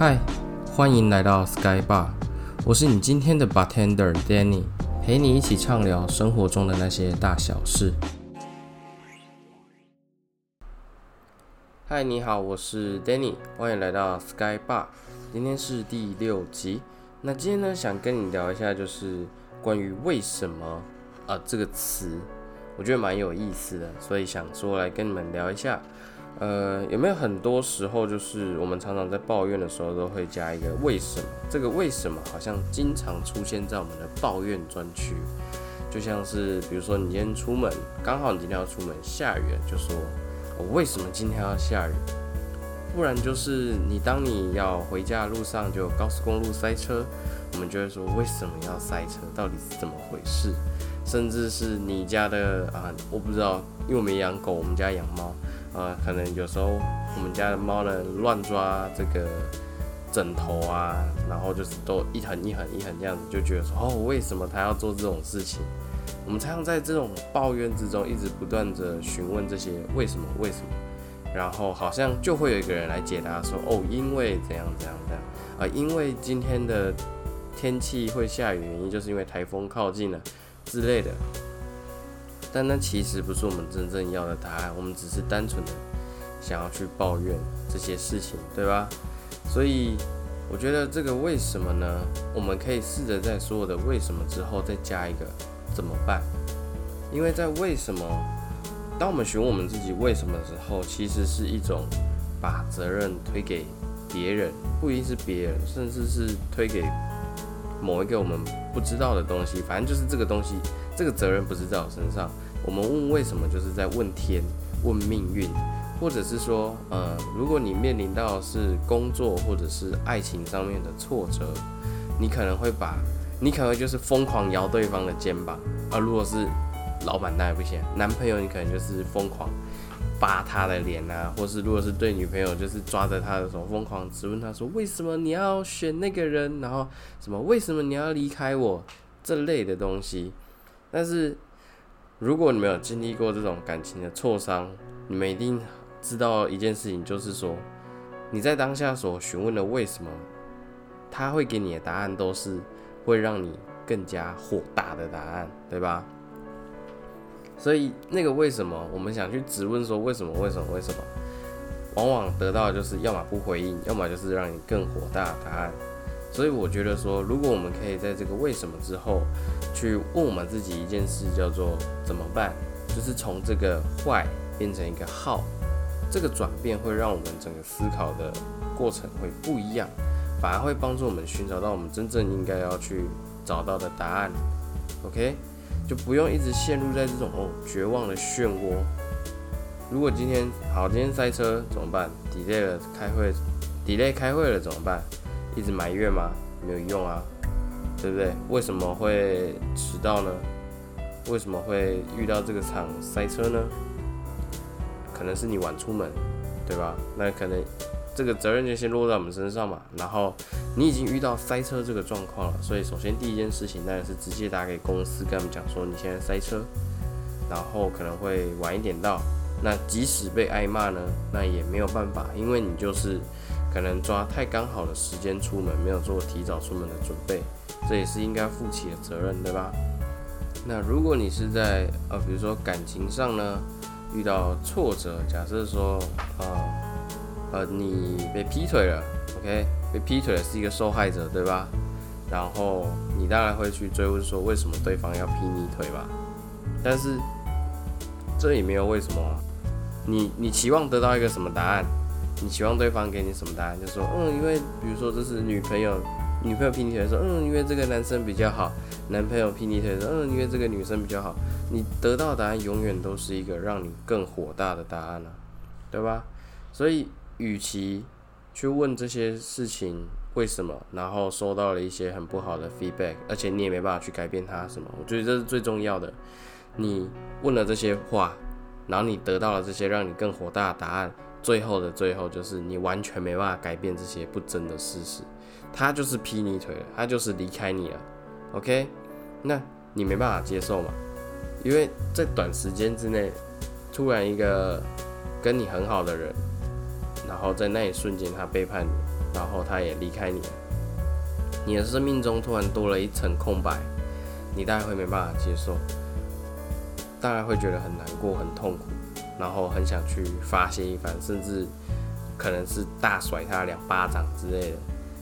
嗨，欢迎来到 Sky Bar，我是你今天的 bartender Danny，陪你一起畅聊生活中的那些大小事。嗨，你好，我是 Danny，欢迎来到 Sky Bar，今天是第六集。那今天呢，想跟你聊一下，就是关于为什么啊这个词，我觉得蛮有意思的，所以想说来跟你们聊一下。呃，有没有很多时候，就是我们常常在抱怨的时候，都会加一个为什么？这个为什么好像经常出现在我们的抱怨专区，就像是比如说你今天出门，刚好你今天要出门，下雨，就说我为什么今天要下雨？不然就是你当你要回家的路上，就高速公路塞车，我们就会说为什么要塞车？到底是怎么回事？甚至是你家的啊，我不知道，因为我没养狗，我们家养猫。啊，可能有时候我们家的猫呢乱抓这个枕头啊，然后就是都一横一横一横这样子，就觉得说哦，为什么它要做这种事情？我们常常在这种抱怨之中，一直不断的询问这些为什么为什么，然后好像就会有一个人来解答说哦，因为怎样怎样怎样啊，因为今天的天气会下雨，原因就是因为台风靠近了之类的。但那其实不是我们真正要的答案，我们只是单纯的想要去抱怨这些事情，对吧？所以我觉得这个为什么呢？我们可以试着在所有的为什么之后再加一个怎么办？因为在为什么，当我们询问我们自己为什么的时候，其实是一种把责任推给别人，不一定是别人，甚至是推给某一个我们不知道的东西，反正就是这个东西。这个责任不是在我身上，我们问为什么，就是在问天，问命运，或者是说，呃，如果你面临到是工作或者是爱情上面的挫折，你可能会把，你可能就是疯狂摇对方的肩膀，而如果是老板那也不行，男朋友你可能就是疯狂扒他的脸啊，或是如果是对女朋友，就是抓着他的手疯狂质问他说，为什么你要选那个人，然后什么为什么你要离开我？这类的东西。但是，如果你没有经历过这种感情的挫伤，你们一定知道一件事情，就是说，你在当下所询问的为什么，他会给你的答案都是会让你更加火大的答案，对吧？所以那个为什么，我们想去质问说为什么，为什么，为什么，往往得到就是要么不回应，要么就是让你更火大的答案。所以我觉得说，如果我们可以在这个为什么之后，去问我们自己一件事，叫做怎么办，就是从这个坏变成一个好，这个转变会让我们整个思考的过程会不一样，反而会帮助我们寻找到我们真正应该要去找到的答案。OK，就不用一直陷入在这种绝望的漩涡。如果今天好，今天塞车怎么办？delay 了开会，delay 开会了怎么办？一直埋怨吗？没有用啊，对不对？为什么会迟到呢？为什么会遇到这个场塞车呢？可能是你晚出门，对吧？那可能这个责任就先落在我们身上嘛。然后你已经遇到塞车这个状况了，所以首先第一件事情当然是直接打给公司，跟他们讲说你现在塞车，然后可能会晚一点到。那即使被挨骂呢，那也没有办法，因为你就是。可能抓太刚好的时间出门，没有做提早出门的准备，这也是应该负起的责任，对吧？那如果你是在呃，比如说感情上呢，遇到挫折，假设说啊呃你被劈腿了，OK，被劈腿的是一个受害者，对吧？然后你当然会去追问说为什么对方要劈你腿吧？但是这也没有为什么，你你期望得到一个什么答案？你希望对方给你什么答案？就说，嗯，因为比如说这是女朋友，女朋友劈你腿说，嗯，因为这个男生比较好；男朋友劈你腿说，嗯，因为这个女生比较好。你得到答案永远都是一个让你更火大的答案了，对吧？所以，与其去问这些事情为什么，然后收到了一些很不好的 feedback，而且你也没办法去改变它什么，我觉得这是最重要的。你问了这些话，然后你得到了这些让你更火大的答案。最后的最后，就是你完全没办法改变这些不争的事实，他就是劈你腿了，他就是离开你了，OK？那你没办法接受嘛？因为在短时间之内，突然一个跟你很好的人，然后在那一瞬间他背叛你，然后他也离开你了，你的生命中突然多了一层空白，你大概会没办法接受，大概会觉得很难过、很痛苦，然后很想去发泄一番，甚至可能是大甩他两巴掌之类的。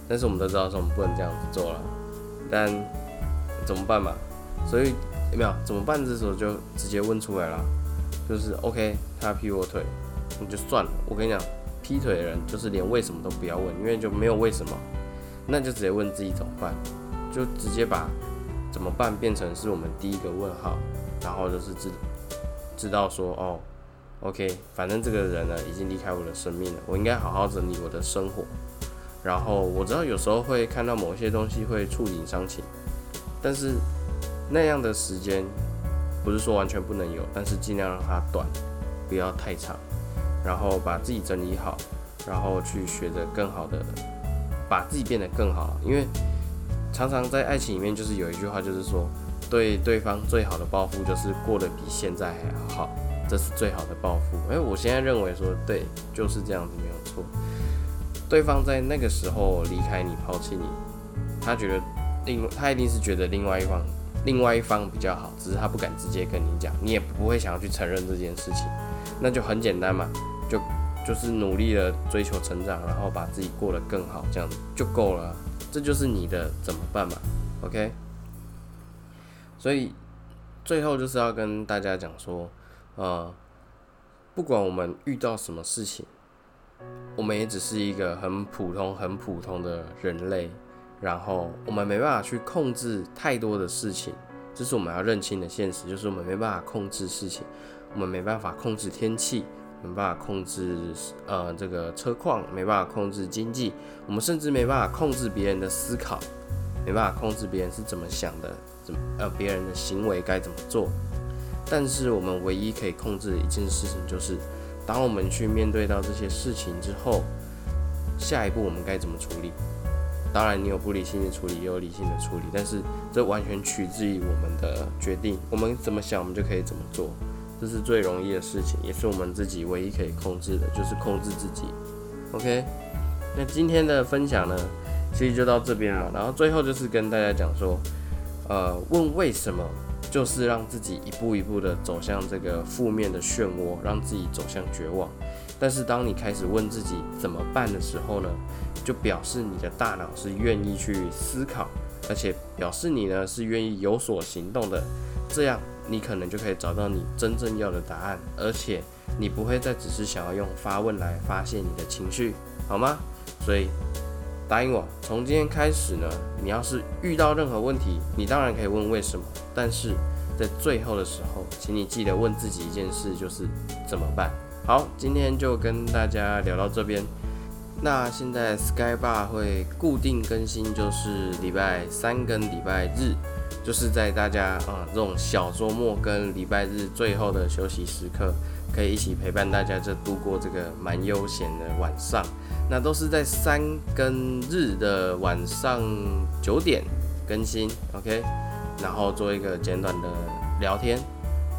但是我们都知道说我们不能这样子做了，但怎么办嘛？所以有没有怎么办？这时候就直接问出来了，就是 OK，他劈我腿，那就算了。我跟你讲，劈腿的人就是连为什么都不要问，因为就没有为什么，那就直接问自己怎么办，就直接把怎么办变成是我们第一个问号，然后就是知知道说哦，OK，反正这个人呢已经离开我的生命了，我应该好好整理我的生活。然后我知道有时候会看到某些东西会触景伤情，但是那样的时间不是说完全不能有，但是尽量让它短，不要太长。然后把自己整理好，然后去学着更好的把自己变得更好。因为常常在爱情里面就是有一句话，就是说对对方最好的报复就是过得比现在还要好，这是最好的报复。哎，我现在认为说对，就是这样子没有错。对方在那个时候离开你、抛弃你，他觉得另他一定是觉得另外一方另外一方比较好，只是他不敢直接跟你讲，你也不会想要去承认这件事情，那就很简单嘛，就就是努力的追求成长，然后把自己过得更好，这样就够了，这就是你的怎么办嘛，OK？所以最后就是要跟大家讲说，呃，不管我们遇到什么事情。我们也只是一个很普通、很普通的人类，然后我们没办法去控制太多的事情，这是我们要认清的现实，就是我们没办法控制事情，我们没办法控制天气，没办法控制呃这个车况，没办法控制经济，我们甚至没办法控制别人的思考，没办法控制别人是怎么想的，怎么呃别人的行为该怎么做，但是我们唯一可以控制的一件事情就是。当我们去面对到这些事情之后，下一步我们该怎么处理？当然，你有不理性的处理，也有理性的处理，但是这完全取自于我们的决定。我们怎么想，我们就可以怎么做，这是最容易的事情，也是我们自己唯一可以控制的，就是控制自己。OK，那今天的分享呢，其实就到这边了。然后最后就是跟大家讲说，呃，问为什么？就是让自己一步一步的走向这个负面的漩涡，让自己走向绝望。但是当你开始问自己怎么办的时候呢，就表示你的大脑是愿意去思考，而且表示你呢是愿意有所行动的。这样你可能就可以找到你真正要的答案，而且你不会再只是想要用发问来发泄你的情绪，好吗？所以答应我，从今天开始呢，你要是遇到任何问题，你当然可以问为什么。但是在最后的时候，请你记得问自己一件事，就是怎么办？好，今天就跟大家聊到这边。那现在 Sky Bar 会固定更新，就是礼拜三跟礼拜日，就是在大家啊这种小周末跟礼拜日最后的休息时刻，可以一起陪伴大家这度过这个蛮悠闲的晚上。那都是在三跟日的晚上九点更新，OK。然后做一个简短的聊天，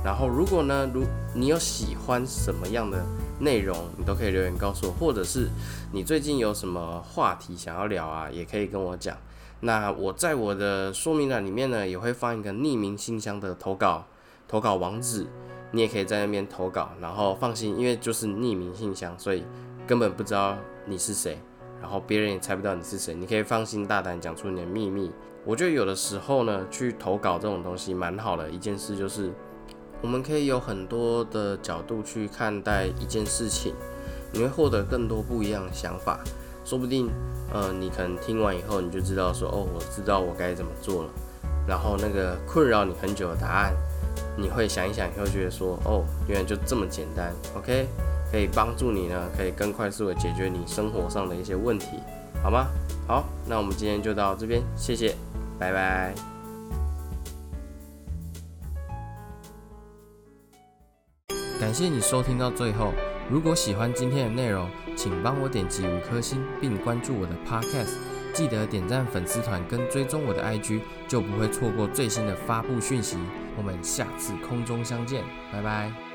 然后如果呢，如你有喜欢什么样的内容，你都可以留言告诉我，或者是你最近有什么话题想要聊啊，也可以跟我讲。那我在我的说明栏里面呢，也会放一个匿名信箱的投稿投稿网址，你也可以在那边投稿。然后放心，因为就是匿名信箱，所以根本不知道你是谁，然后别人也猜不到你是谁，你可以放心大胆讲出你的秘密。我觉得有的时候呢，去投稿这种东西蛮好的一件事，就是我们可以有很多的角度去看待一件事情，你会获得更多不一样的想法。说不定，呃，你可能听完以后，你就知道说，哦，我知道我该怎么做了。然后那个困扰你很久的答案，你会想一想，你会觉得说，哦，原来就这么简单。OK，可以帮助你呢，可以更快速的解决你生活上的一些问题，好吗？好，那我们今天就到这边，谢谢。拜拜！感谢你收听到最后。如果喜欢今天的内容，请帮我点击五颗星，并关注我的 Podcast。记得点赞粉丝团跟追踪我的 IG，就不会错过最新的发布讯息。我们下次空中相见，拜拜。